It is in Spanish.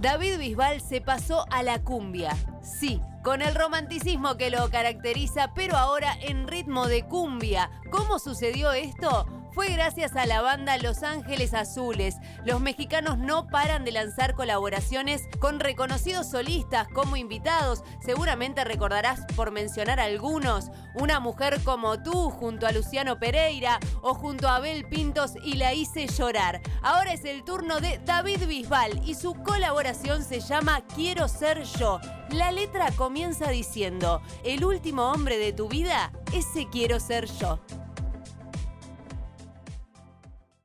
David Bisbal se pasó a la cumbia. Sí, con el romanticismo que lo caracteriza, pero ahora en ritmo de cumbia. ¿Cómo sucedió esto? Fue gracias a la banda Los Ángeles Azules. Los mexicanos no paran de lanzar colaboraciones con reconocidos solistas como invitados. Seguramente recordarás por mencionar algunos, Una mujer como tú junto a Luciano Pereira o junto a Abel Pintos y la hice llorar. Ahora es el turno de David Bisbal y su colaboración se llama Quiero ser yo. La letra comienza diciendo, el último hombre de tu vida, ese quiero ser yo.